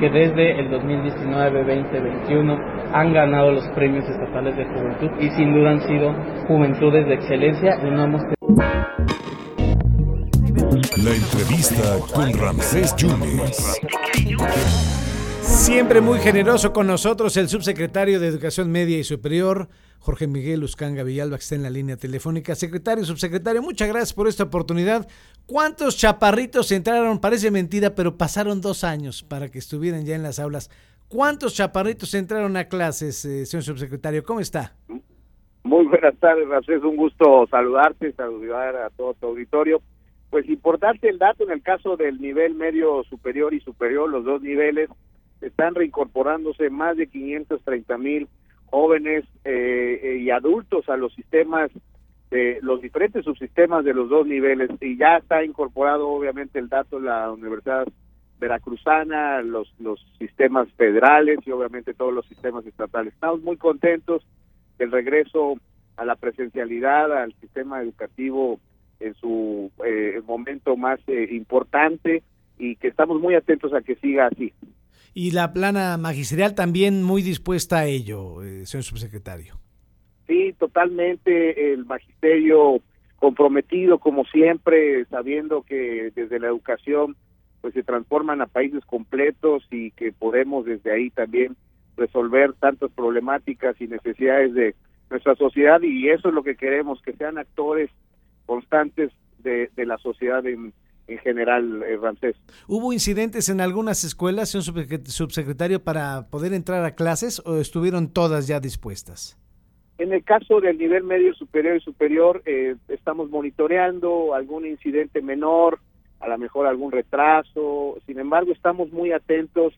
que desde el 2019, 20, 21 han ganado los premios estatales de juventud y sin duda han sido juventudes de excelencia y no hemos La entrevista con Ramsés Yunes. Siempre muy generoso con nosotros el subsecretario de Educación Media y Superior, Jorge Miguel Uscanga Villalba, que está en la línea telefónica. Secretario, subsecretario, muchas gracias por esta oportunidad. ¿Cuántos chaparritos entraron? Parece mentira, pero pasaron dos años para que estuvieran ya en las aulas. ¿Cuántos chaparritos entraron a clases, eh, señor subsecretario? ¿Cómo está? Muy buenas tardes, Ramsés. Un gusto saludarte, saludar a todo tu auditorio. Pues importante el dato en el caso del nivel medio superior y superior, los dos niveles, están reincorporándose más de 530 mil jóvenes eh, eh, y adultos a los sistemas, de los diferentes subsistemas de los dos niveles y ya está incorporado obviamente el dato la Universidad Veracruzana, los, los sistemas federales y obviamente todos los sistemas estatales. Estamos muy contentos del regreso a la presencialidad, al sistema educativo en su eh, momento más importante y que estamos muy atentos a que siga así y la plana magisterial también muy dispuesta a ello, eh, señor subsecretario. Sí, totalmente el magisterio comprometido como siempre, sabiendo que desde la educación pues se transforman a países completos y que podemos desde ahí también resolver tantas problemáticas y necesidades de nuestra sociedad y eso es lo que queremos, que sean actores constantes de, de la sociedad en, en general eh. ¿Hubo incidentes en algunas escuelas, señor subsecretario, para poder entrar a clases o estuvieron todas ya dispuestas? En el caso del nivel medio superior y superior, eh, estamos monitoreando algún incidente menor, a lo mejor algún retraso, sin embargo estamos muy atentos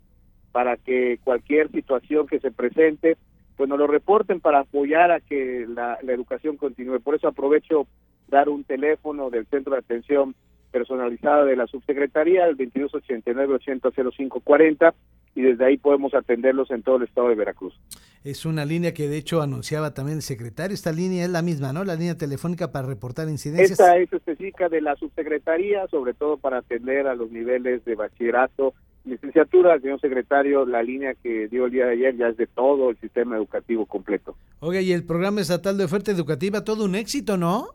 para que cualquier situación que se presente, pues nos lo reporten para apoyar a que la, la educación continúe. Por eso aprovecho dar un teléfono del centro de atención personalizada de la subsecretaría, el 2289-800540, y desde ahí podemos atenderlos en todo el estado de Veracruz. Es una línea que de hecho anunciaba también el secretario. Esta línea es la misma, ¿no? La línea telefónica para reportar incidencias. Esta es específica de la subsecretaría, sobre todo para atender a los niveles de bachillerato, licenciatura, señor secretario, la línea que dio el día de ayer ya es de todo el sistema educativo completo. Oiga, y el programa estatal de oferta educativa, todo un éxito, ¿no?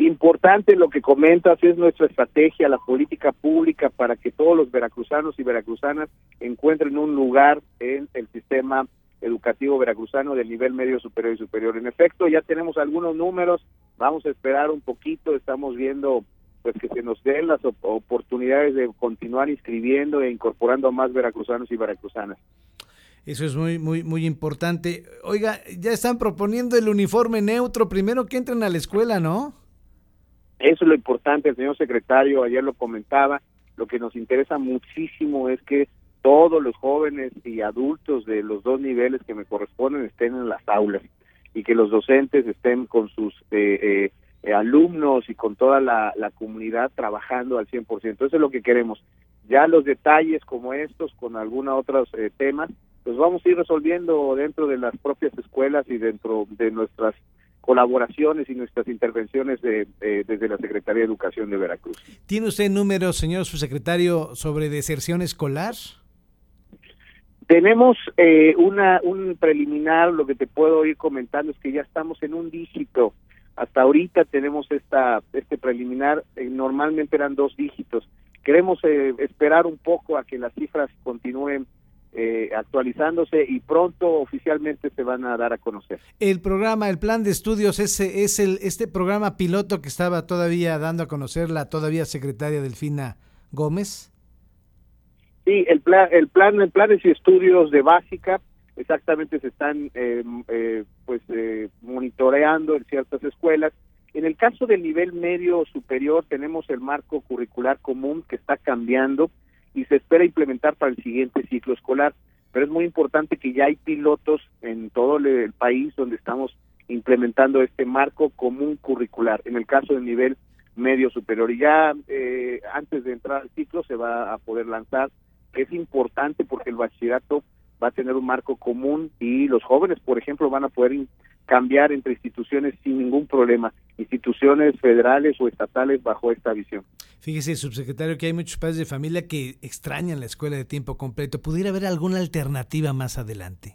Importante lo que comentas es nuestra estrategia, la política pública para que todos los veracruzanos y veracruzanas encuentren un lugar en el sistema educativo veracruzano del nivel medio superior y superior. En efecto, ya tenemos algunos números, vamos a esperar un poquito, estamos viendo pues que se nos den las oportunidades de continuar inscribiendo e incorporando a más veracruzanos y veracruzanas. Eso es muy, muy, muy importante. Oiga, ya están proponiendo el uniforme neutro, primero que entren a la escuela, ¿no? Eso es lo importante, el señor secretario ayer lo comentaba, lo que nos interesa muchísimo es que todos los jóvenes y adultos de los dos niveles que me corresponden estén en las aulas y que los docentes estén con sus eh, eh, alumnos y con toda la, comunidad trabajando al 100%. Eso es lo que queremos. Ya los detalles como estos, con algunos otros eh, temas, los vamos a ir resolviendo dentro de las propias escuelas y dentro de nuestras colaboraciones y nuestras intervenciones de, desde la Secretaría de Educación de Veracruz. ¿Tiene usted números, señor subsecretario, sobre deserción escolar? Tenemos eh, una, un preliminar, lo que te puedo ir comentando es que ya estamos en un dígito. Hasta ahorita tenemos esta este preliminar, eh, normalmente eran dos dígitos. Queremos eh, esperar un poco a que las cifras continúen eh, actualizándose y pronto oficialmente se van a dar a conocer. El programa, el plan de estudios, ese es el este programa piloto que estaba todavía dando a conocer la todavía secretaria Delfina Gómez. Sí, el plan, el plan, el planes y estudios de básica exactamente se están eh, eh, pues monitoreando en ciertas escuelas. En el caso del nivel medio superior tenemos el marco curricular común que está cambiando y se espera implementar para el siguiente ciclo escolar. Pero es muy importante que ya hay pilotos en todo el país donde estamos implementando este marco común curricular, en el caso del nivel medio superior. Y ya eh, antes de entrar al ciclo se va a poder lanzar, es importante porque el bachillerato va a tener un marco común y los jóvenes, por ejemplo, van a poder cambiar entre instituciones sin ningún problema, instituciones federales o estatales bajo esta visión. Fíjese, subsecretario, que hay muchos padres de familia que extrañan la escuela de tiempo completo. ¿Pudiera haber alguna alternativa más adelante?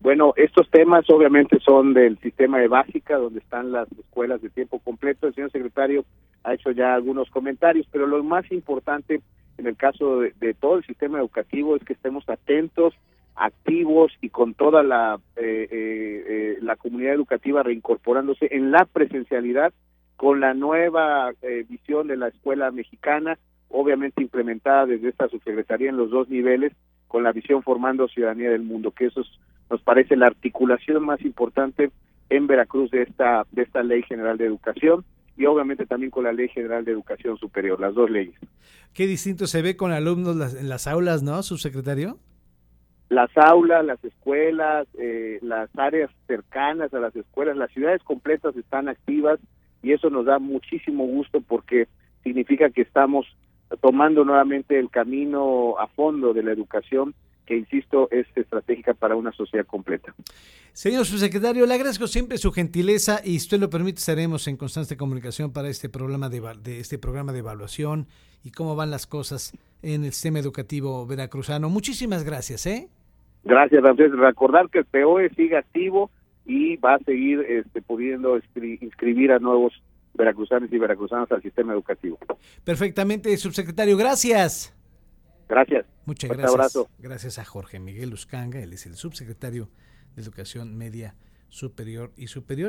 Bueno, estos temas obviamente son del sistema de básica, donde están las escuelas de tiempo completo. El señor secretario ha hecho ya algunos comentarios, pero lo más importante en el caso de, todo el sistema educativo es que estemos atentos, activos y con toda la, eh, eh, eh, la comunidad educativa reincorporándose en la presencialidad con la nueva visión de la escuela mexicana, obviamente implementada desde esta subsecretaría en los dos niveles, con la visión formando ciudadanía del mundo, que eso nos parece la articulación más importante en Veracruz de esta de esta ley general de educación y obviamente también con la ley general de educación superior, las dos leyes. Qué distinto se ve con alumnos en las aulas, ¿no, subsecretario? Las aulas, las escuelas, eh, las áreas cercanas a las escuelas, las ciudades completas están activas y eso nos da muchísimo gusto porque significa que estamos tomando nuevamente el camino a fondo de la educación que, insisto, es estratégica para una sociedad completa. Señor subsecretario, le agradezco siempre su gentileza y si usted lo permite estaremos en constante comunicación para este programa de, de, este programa de evaluación y cómo van las cosas en el sistema educativo veracruzano. Muchísimas gracias, ¿eh? Gracias, Ramsés. Recordar que el POE sigue activo y va a seguir este, pudiendo inscribir a nuevos veracruzanos y veracruzanas al sistema educativo. Perfectamente, subsecretario. Gracias. Gracias. Muchas gracias. Abrazo. Gracias a Jorge Miguel Uscanga, él es el subsecretario de Educación Media Superior y Superior.